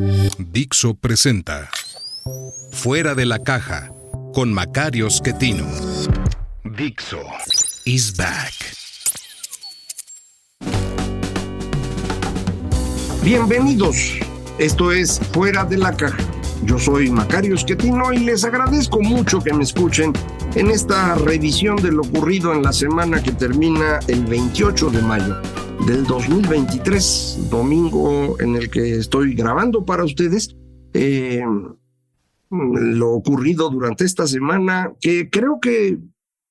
Dixo presenta Fuera de la caja con Macario Schettino. Dixo is back. Bienvenidos. Esto es Fuera de la Caja. Yo soy Macario Esquetino y les agradezco mucho que me escuchen en esta revisión de lo ocurrido en la semana que termina el 28 de mayo del 2023, domingo en el que estoy grabando para ustedes. eh, lo ocurrido durante esta semana, que creo que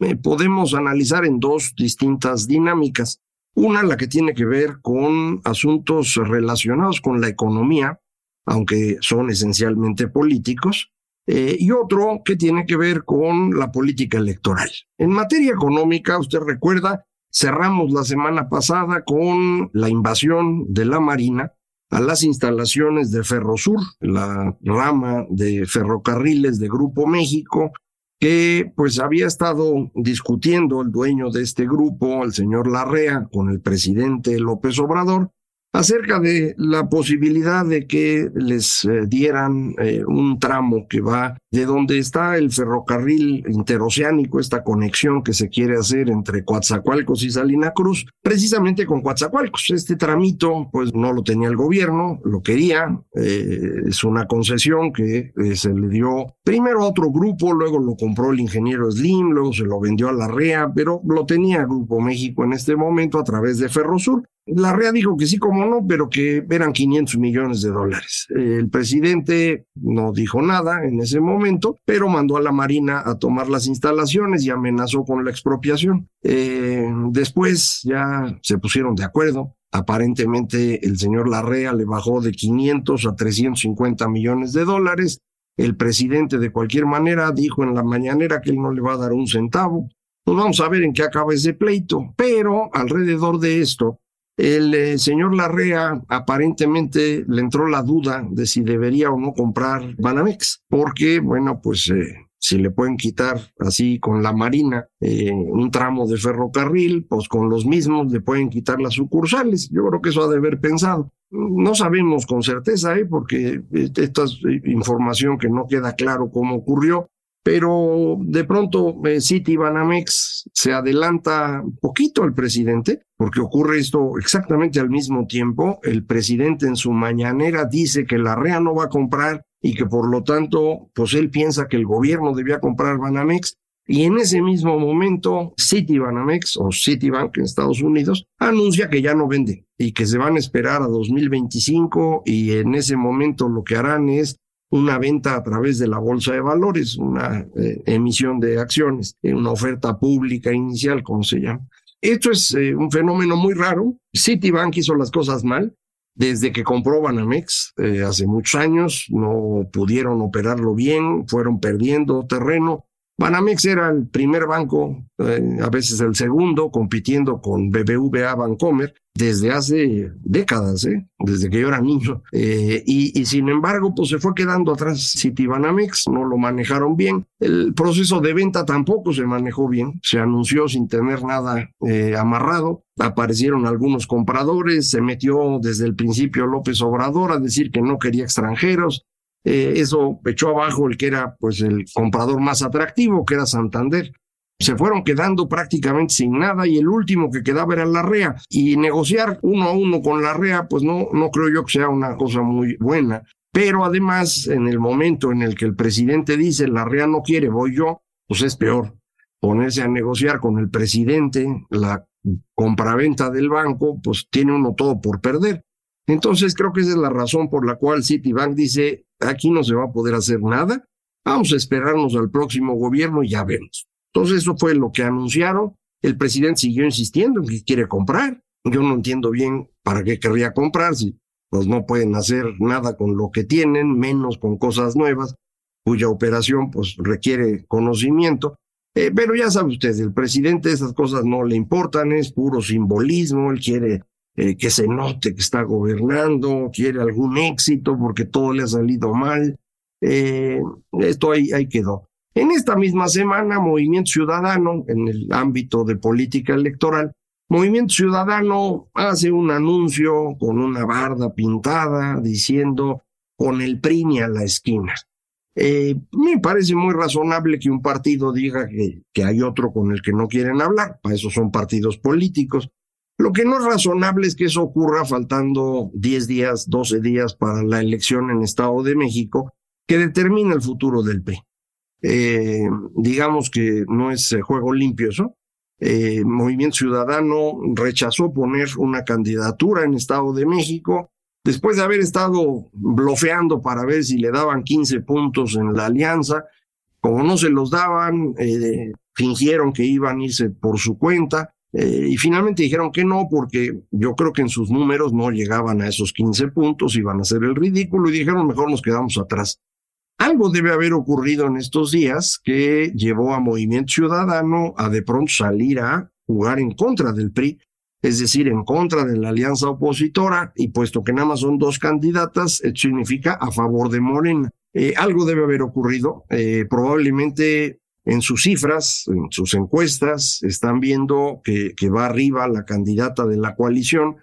eh, podemos analizar en dos distintas dinámicas. Una, la que tiene que ver con asuntos relacionados con la economía, aunque son esencialmente políticos, eh, y otro que tiene que ver con la política electoral. En materia económica, usted recuerda, cerramos la semana pasada con la invasión de la Marina a las instalaciones de Ferrosur, la rama de ferrocarriles de Grupo México, que pues había estado discutiendo el dueño de este grupo, el señor Larrea, con el presidente López Obrador, acerca de la posibilidad de que les eh, dieran eh, un tramo que va de donde está el ferrocarril interoceánico, esta conexión que se quiere hacer entre Coatzacoalcos y Salina Cruz, precisamente con Coatzacoalcos. Este tramito, pues no lo tenía el gobierno, lo quería, eh, es una concesión que se le dio primero a otro grupo, luego lo compró el ingeniero Slim, luego se lo vendió a la REA, pero lo tenía Grupo México en este momento a través de Ferrosur. La REA dijo que sí, como no, pero que eran 500 millones de dólares. El presidente no dijo nada en ese momento, pero mandó a la Marina a tomar las instalaciones y amenazó con la expropiación. Eh, después ya se pusieron de acuerdo. Aparentemente el señor Larrea le bajó de 500 a 350 millones de dólares. El presidente de cualquier manera dijo en la mañanera que él no le va a dar un centavo. Pues vamos a ver en qué acaba ese pleito. Pero alrededor de esto, el eh, señor Larrea aparentemente le entró la duda de si debería o no comprar Banamex, porque, bueno, pues eh, si le pueden quitar así con la Marina eh, un tramo de ferrocarril, pues con los mismos le pueden quitar las sucursales. Yo creo que eso ha de haber pensado. No sabemos con certeza, ¿eh? porque esta es información que no queda claro cómo ocurrió, pero de pronto eh, City Banamex se adelanta un poquito al presidente, porque ocurre esto exactamente al mismo tiempo. El presidente en su mañanera dice que la REA no va a comprar y que por lo tanto, pues él piensa que el gobierno debía comprar Banamex. Y en ese mismo momento, City Banamex o Citibank en Estados Unidos anuncia que ya no vende y que se van a esperar a 2025 y en ese momento lo que harán es una venta a través de la bolsa de valores, una eh, emisión de acciones, eh, una oferta pública inicial, como se llama. Esto es eh, un fenómeno muy raro. Citibank hizo las cosas mal. Desde que compró Banamex hace muchos años, no pudieron operarlo bien, fueron perdiendo terreno. Banamex era el primer banco, a veces el segundo, compitiendo con BBVA Bancomer desde hace décadas, ¿eh? desde que yo era niño. Eh, y, sin embargo, pues se fue quedando atrás Citibanamex, no lo manejaron bien. El proceso de venta tampoco se manejó bien, se anunció sin tener nada eh, amarrado. Aparecieron algunos compradores, se metió desde el principio López Obrador a decir que no quería extranjeros, eh, eso echó abajo el que era pues el comprador más atractivo, que era Santander. Se fueron quedando prácticamente sin nada y el último que quedaba era la REA. Y negociar uno a uno con la REA, pues no, no creo yo que sea una cosa muy buena. Pero además, en el momento en el que el presidente dice la REA no quiere, voy yo, pues es peor. Ponerse a negociar con el presidente la compraventa del banco, pues tiene uno todo por perder. Entonces creo que esa es la razón por la cual Citibank dice, aquí no se va a poder hacer nada, vamos a esperarnos al próximo gobierno y ya vemos. Entonces eso fue lo que anunciaron, el presidente siguió insistiendo en que quiere comprar, Yo no entiendo bien para qué querría comprar si pues no pueden hacer nada con lo que tienen, menos con cosas nuevas, cuya operación pues requiere conocimiento. Eh, pero ya sabe usted, el presidente esas cosas no le importan, es puro simbolismo, él quiere eh, que se note que está gobernando, quiere algún éxito porque todo le ha salido mal. Eh, esto ahí, ahí quedó. En esta misma semana, Movimiento Ciudadano, en el ámbito de política electoral, Movimiento Ciudadano hace un anuncio con una barda pintada diciendo con el PRI a la esquina. Eh, me parece muy razonable que un partido diga que, que hay otro con el que no quieren hablar, para eso son partidos políticos. Lo que no es razonable es que eso ocurra faltando 10 días, 12 días para la elección en Estado de México, que determina el futuro del PRI. Eh, digamos que no es eh, juego limpio eso. Eh, Movimiento Ciudadano rechazó poner una candidatura en Estado de México después de haber estado blofeando para ver si le daban 15 puntos en la alianza. Como no se los daban, fingieron que iban a irse por su cuenta. y finalmente dijeron que no, porque yo creo que en sus números no llegaban a esos 15 puntos, iban a hacer el ridículo y dijeron mejor nos quedamos atrás. Algo debe haber ocurrido en estos días que llevó a Movimiento Ciudadano a de pronto salir a jugar en contra del PRI, es decir, en contra de la alianza opositora, y puesto que nada más son dos candidatas, esto significa a favor de Morena. Eh, algo debe haber ocurrido, eh, probablemente en sus cifras, en sus encuestas, están viendo que, que va arriba la candidata de la coalición,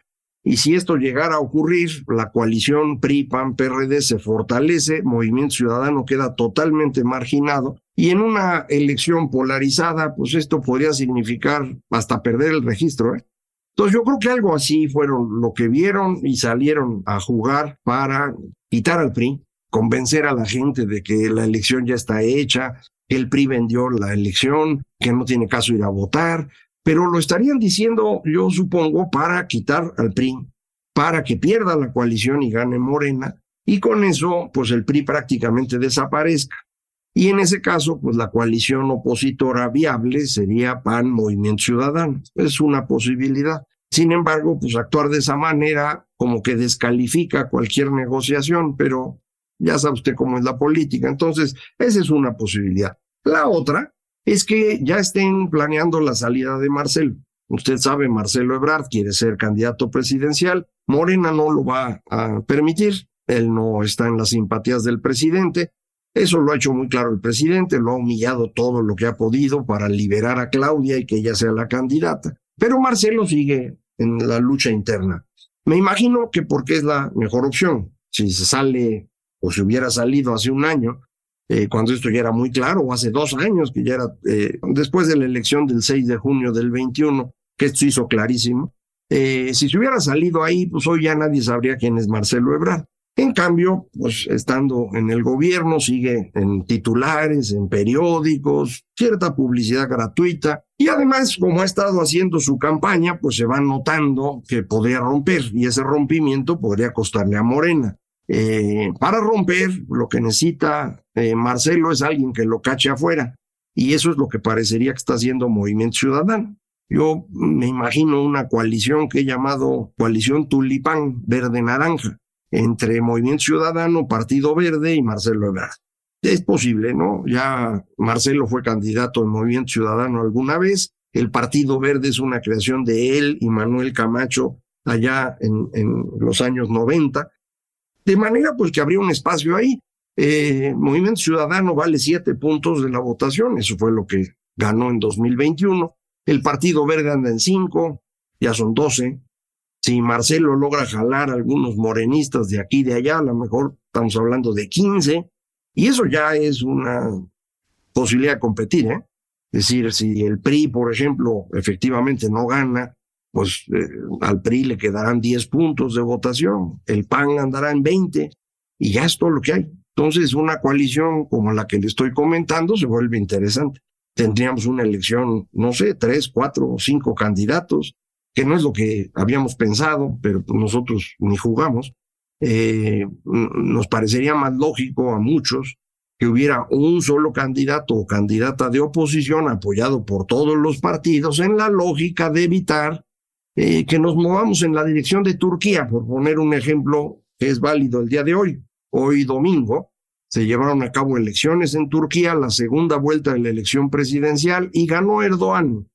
y si esto llegara a ocurrir, la coalición PRI-PAN-PRD se fortalece, Movimiento Ciudadano queda totalmente marginado y en una elección polarizada, pues esto podría significar hasta perder el registro. ¿eh? Entonces yo creo que algo así fueron lo que vieron y salieron a jugar para quitar al PRI, convencer a la gente de que la elección ya está hecha, que el PRI vendió la elección, que no tiene caso ir a votar, pero lo estarían diciendo, yo supongo, para quitar al PRI, para que pierda la coalición y gane Morena, y con eso, pues el PRI prácticamente desaparezca. Y en ese caso, pues la coalición opositora viable sería PAN Movimiento Ciudadano. Es una posibilidad. Sin embargo, pues actuar de esa manera como que descalifica cualquier negociación, pero ya sabe usted cómo es la política. Entonces, esa es una posibilidad. La otra es que ya estén planeando la salida de Marcelo. Usted sabe, Marcelo Ebrard quiere ser candidato presidencial. Morena no lo va a permitir. Él no está en las simpatías del presidente. Eso lo ha hecho muy claro el presidente, lo ha humillado todo lo que ha podido para liberar a Claudia y que ella sea la candidata. Pero Marcelo sigue en la lucha interna. Me imagino que porque es la mejor opción. Si se sale o si hubiera salido hace un año, eh, cuando esto ya era muy claro, o hace dos años que ya era, eh, después de la elección del 6 de junio del 21, que esto hizo clarísimo. Eh, si se hubiera salido ahí, pues hoy ya nadie sabría quién es Marcelo Ebrard. En cambio, pues estando en el gobierno, sigue en titulares, en periódicos, cierta publicidad gratuita. Y además, como ha estado haciendo su campaña, pues se va notando que podría romper y ese rompimiento podría costarle a Morena. Eh, para romper, lo que necesita eh, Marcelo es alguien que lo cache afuera. Y eso es lo que parecería que está haciendo Movimiento Ciudadano. Yo me imagino una coalición que he llamado coalición tulipán verde-naranja entre Movimiento Ciudadano, Partido Verde y Marcelo Ebrard. Es posible, ¿no? Ya Marcelo fue candidato en Movimiento Ciudadano alguna vez. El Partido Verde es una creación de él y Manuel Camacho allá en, los años 90. De manera pues que habría un espacio ahí. Eh, Movimiento Ciudadano vale siete puntos de la votación, eso fue lo que ganó en 2021. El Partido Verde anda en cinco, ya son doce. Si Marcelo logra jalar a algunos morenistas de aquí y de allá, a lo mejor estamos hablando de quince. Y eso ya es una posibilidad de competir, ¿eh? Es decir, si el PRI, por ejemplo, efectivamente no gana, pues eh, al PRI le quedarán 10 puntos de votación, el PAN andará en 20 y ya es todo lo que hay. Entonces, una coalición como la que le estoy comentando se vuelve interesante. Tendríamos una elección, no sé, tres, cuatro o cinco candidatos, que no es lo que habíamos pensado, pero nosotros ni jugamos. Eh, nos parecería más lógico a muchos que hubiera un solo candidato o candidata de oposición apoyado por todos los partidos en la lógica de evitar eh, que nos movamos en la dirección de Turquía, por poner un ejemplo que es válido el día de hoy. Hoy domingo se llevaron a cabo elecciones en Turquía, la segunda vuelta de la elección presidencial, y ganó Erdogan.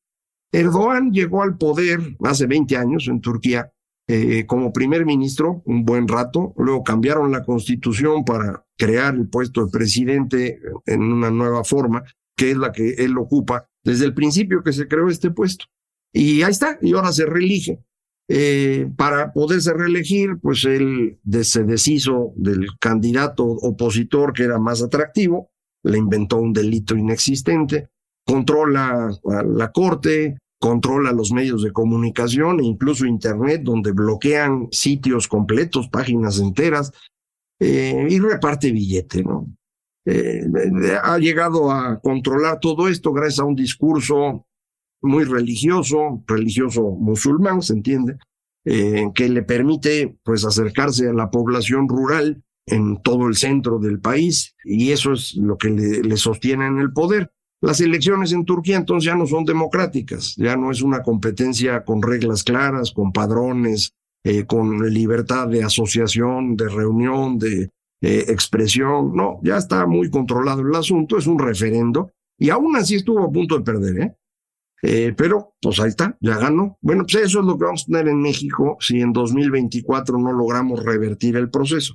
Erdogan llegó al poder hace 20 años en Turquía eh, como primer ministro un buen rato, luego cambiaron la constitución para crear el puesto de presidente en una nueva forma, que es la que él ocupa desde el principio que se creó este puesto. Y ahí está, y ahora se reelige. Eh, para poderse reelegir, pues él se deshizo del candidato opositor que era más atractivo, le inventó un delito inexistente, controla la corte, controla los medios de comunicación e incluso Internet, donde bloquean sitios completos, páginas enteras, eh, y reparte billete, ¿no? Eh, ha llegado a controlar todo esto gracias a un discurso muy religioso, religioso musulmán, se entiende, eh, que le permite pues acercarse a la población rural en todo el centro del país y eso es lo que le, sostiene en el poder. Las elecciones en Turquía entonces ya no son democráticas, ya no es una competencia con reglas claras, con padrones, eh, con libertad de asociación, de reunión, de expresión. No, ya está muy controlado el asunto, es un referendo y aún así estuvo a punto de perder, ¿eh? Eh, pero, pues ahí está, ya ganó. Bueno, pues eso es lo que vamos a tener en México si en 2024 no logramos revertir el proceso.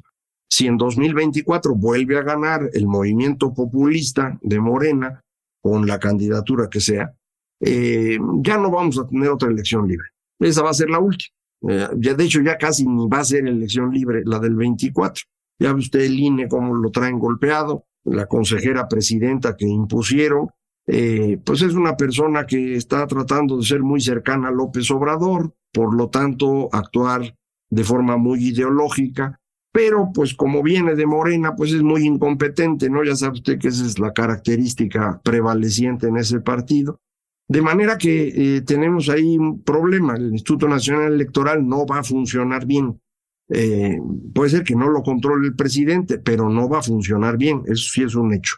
Si en 2024 vuelve a ganar el movimiento populista de Morena, con la candidatura que sea, eh, ya no vamos a tener otra elección libre. Esa va a ser la última. Eh, ya, de hecho, ya casi ni va a ser elección libre la del 24. Ya ve usted el INE cómo lo traen golpeado, la consejera presidenta que impusieron, eh, pues es una persona que está tratando de ser muy cercana a López Obrador, por lo tanto actuar de forma muy ideológica, pero pues como viene de Morena, pues es muy incompetente, ¿no? Ya sabe usted que esa es la característica prevaleciente en ese partido. De manera que eh, tenemos ahí un problema, el Instituto Nacional Electoral no va a funcionar bien. Eh, puede ser que no lo controle el presidente, pero no va a funcionar bien, eso sí es un hecho.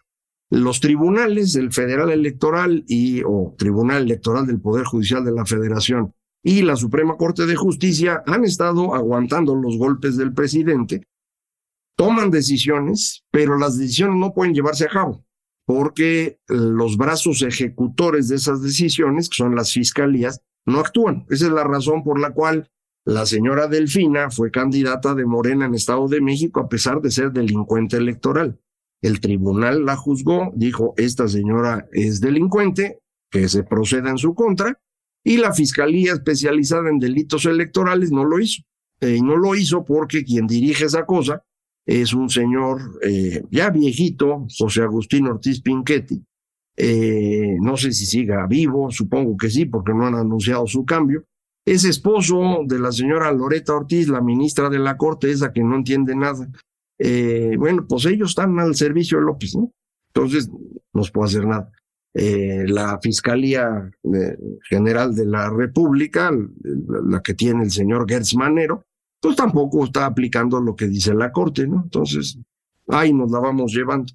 Los tribunales, el Federal Electoral y o Tribunal Electoral del Poder Judicial de la Federación y la Suprema Corte de Justicia han estado aguantando los golpes del presidente, toman decisiones, pero las decisiones no pueden llevarse a cabo porque los brazos ejecutores de esas decisiones, que son las fiscalías, no actúan. Esa es la razón por la cual la señora Delfina fue candidata de Morena en Estado de México a pesar de ser delincuente electoral. El tribunal la juzgó, dijo, esta señora es delincuente, que se proceda en su contra, y la Fiscalía especializada en delitos electorales no lo hizo. Eh, no lo hizo porque quien dirige esa cosa es un señor eh, ya viejito, José Agustín Ortiz Pinchetti. Eh, no sé si siga vivo, supongo que sí, porque no han anunciado su cambio. Es esposo de la señora Loreta Ortiz, la ministra de la Corte, esa que no entiende nada. Eh, bueno, pues ellos están al servicio de López, ¿no? Entonces, no se puede hacer nada. Eh, la Fiscalía eh, General de la República, la que tiene el señor Gertz Manero, pues tampoco está aplicando lo que dice la Corte, ¿no? Entonces, ahí nos la vamos llevando.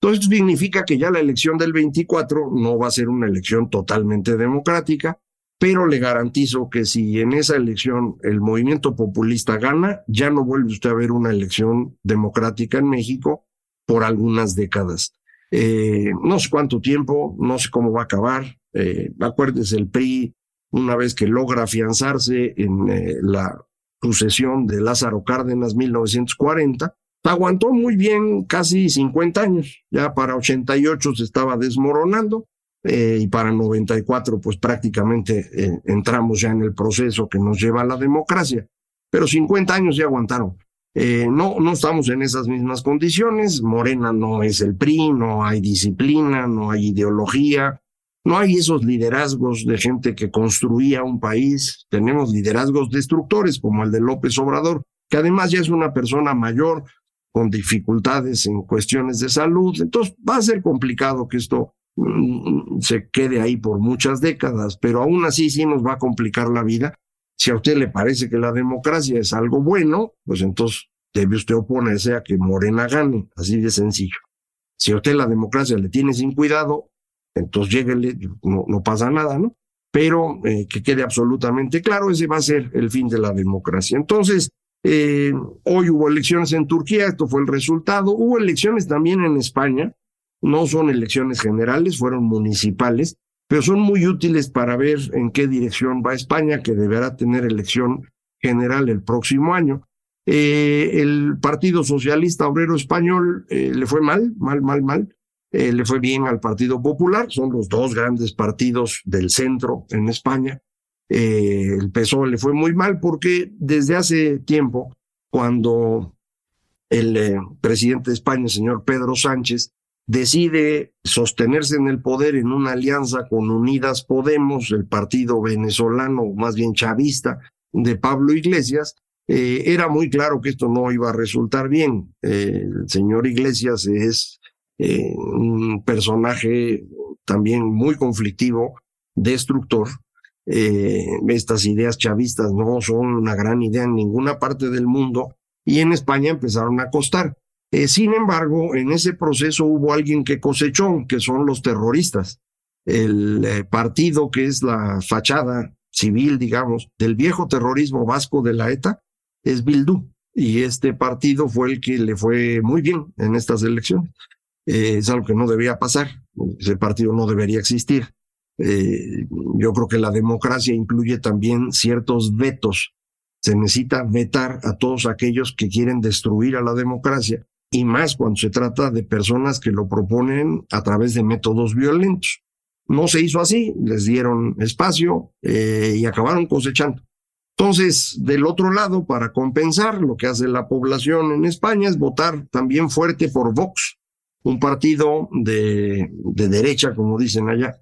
Entonces, significa que ya la elección del 24 no va a ser una elección totalmente democrática, pero le garantizo que si en esa elección el movimiento populista gana, ya no vuelve usted a ver una elección democrática en México por algunas décadas. Eh, no sé cuánto tiempo, no sé cómo va a acabar. Eh, acuérdese, el PRI, una vez que logra afianzarse en eh, la sucesión de Lázaro Cárdenas 1940, aguantó muy bien casi 50 años. Ya para 88 se estaba desmoronando eh, y para 94 pues prácticamente eh, entramos ya en el proceso que nos lleva a la democracia. Pero 50 años ya aguantaron. Eh, no, no estamos en esas mismas condiciones. Morena no es el PRI, no hay disciplina, no hay ideología, no hay esos liderazgos de gente que construía un país. Tenemos liderazgos destructores como el de López Obrador, que además ya es una persona mayor con dificultades en cuestiones de salud. Entonces va a ser complicado que esto se quede ahí por muchas décadas, pero aún así sí nos va a complicar la vida. Si a usted le parece que la democracia es algo bueno, pues entonces debe usted oponerse a que Morena gane, así de sencillo. Si a usted la democracia le tiene sin cuidado, entonces lléguele, no, no pasa nada, ¿no? pero eh, que quede absolutamente claro, ese va a ser el fin de la democracia. Entonces, eh, hoy hubo elecciones en Turquía, esto fue el resultado. Hubo elecciones también en España, no son elecciones generales, fueron municipales, pero son muy útiles para ver en qué dirección va España, que deberá tener elección general el próximo año. Eh, el Partido Socialista Obrero Español eh, le fue mal, mal, mal, mal. Eh, le fue bien al Partido Popular, son los dos grandes partidos del centro en España. el PSOE le fue muy mal porque desde hace tiempo, cuando el presidente de España, el señor Pedro Sánchez, decide sostenerse en el poder en una alianza con Unidas Podemos, el partido venezolano, más bien chavista, de Pablo Iglesias, eh, era muy claro que esto no iba a resultar bien. Eh, el señor Iglesias es eh, un personaje también muy conflictivo, destructor. estas ideas chavistas no son una gran idea en ninguna parte del mundo y en España empezaron a costar. Sin embargo, en ese proceso hubo alguien que cosechó, que son los terroristas. El partido que es la fachada civil, digamos, del viejo terrorismo vasco de la ETA, es Bildu. Y este partido fue el que le fue muy bien en estas elecciones. Eh, es algo que no debía pasar. Ese partido no debería existir. Eh, yo creo que la democracia incluye también ciertos vetos. Se necesita vetar a todos aquellos que quieren destruir a la democracia y más cuando se trata de personas que lo proponen a través de métodos violentos. No se hizo así, les dieron espacio eh, y acabaron cosechando. Entonces, del otro lado, para compensar, lo que hace la población en España es votar también fuerte por Vox, un partido de, de derecha, como dicen allá,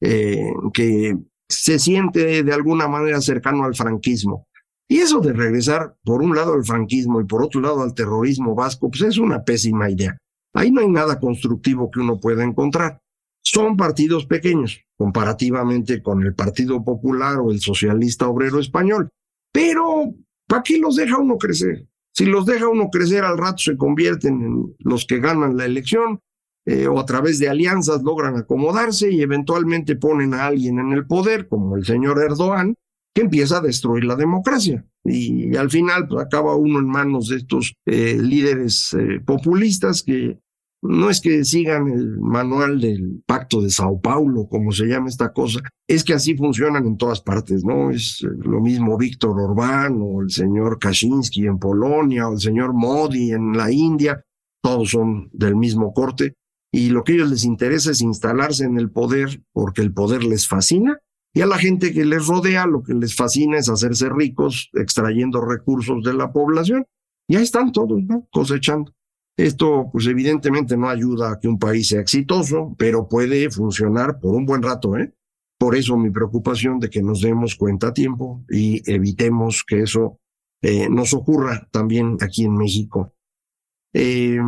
eh, que se siente de alguna manera cercano al franquismo. Y eso de regresar por un lado al franquismo y por otro lado al terrorismo vasco, pues es una pésima idea. Ahí no hay nada constructivo que uno pueda encontrar son partidos pequeños comparativamente con el Partido Popular o el Socialista Obrero Español. Pero, ¿para qué los deja uno crecer? Si los deja uno crecer, al rato se convierten en los que ganan la elección eh, o a través de alianzas logran acomodarse y eventualmente ponen a alguien en el poder, como el señor Erdogan, que empieza a destruir la democracia. Y, al final pues, acaba uno en manos de estos eh, líderes eh, populistas que no es que sigan el manual del Pacto de Sao Paulo, como se llama esta cosa, es que así funcionan en todas partes, ¿no? Es eh, lo mismo Víctor Orbán o el señor Kaczynski en Polonia o el señor Modi en la India, todos son del mismo corte y lo que a ellos les interesa es instalarse en el poder porque el poder les fascina y a la gente que les rodea lo que les fascina es hacerse ricos extrayendo recursos de la población y ahí están todos, ¿no? Cosechando. Esto, pues evidentemente no ayuda a que un país sea exitoso, pero puede funcionar por un buen rato, ¿eh? Por eso mi preocupación de que nos demos cuenta a tiempo y evitemos que eso eh, nos ocurra también aquí en México. Eh,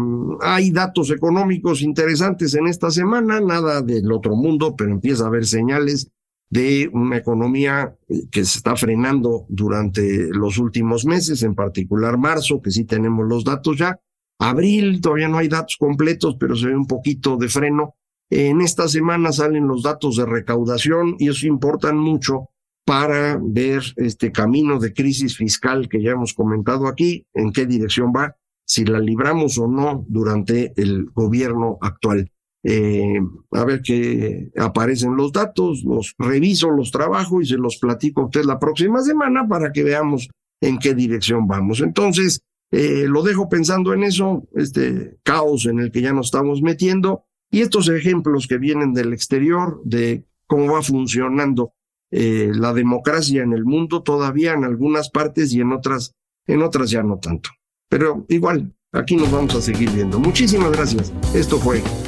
hay datos económicos interesantes en esta semana, nada del otro mundo, pero empieza a haber señales de una economía que se está frenando durante los últimos meses, en particular marzo, que sí tenemos los datos ya, Abril, todavía no hay datos completos, pero se ve un poquito de freno. En esta semana salen los datos de recaudación y eso importan mucho para ver este camino de crisis fiscal que ya hemos comentado aquí, en qué dirección va, si la libramos o no durante el gobierno actual. Eh, a ver qué aparecen los datos, los reviso, los trabajo y se los platico a usted la próxima semana para que veamos en qué dirección vamos. Entonces, eh, lo dejo pensando en eso, este caos en el que ya nos estamos metiendo y estos ejemplos que vienen del exterior de cómo va funcionando eh, la democracia en el mundo todavía en algunas partes y en otras, en otras ya no tanto. Pero igual, aquí nos vamos a seguir viendo. Muchísimas gracias. Esto fue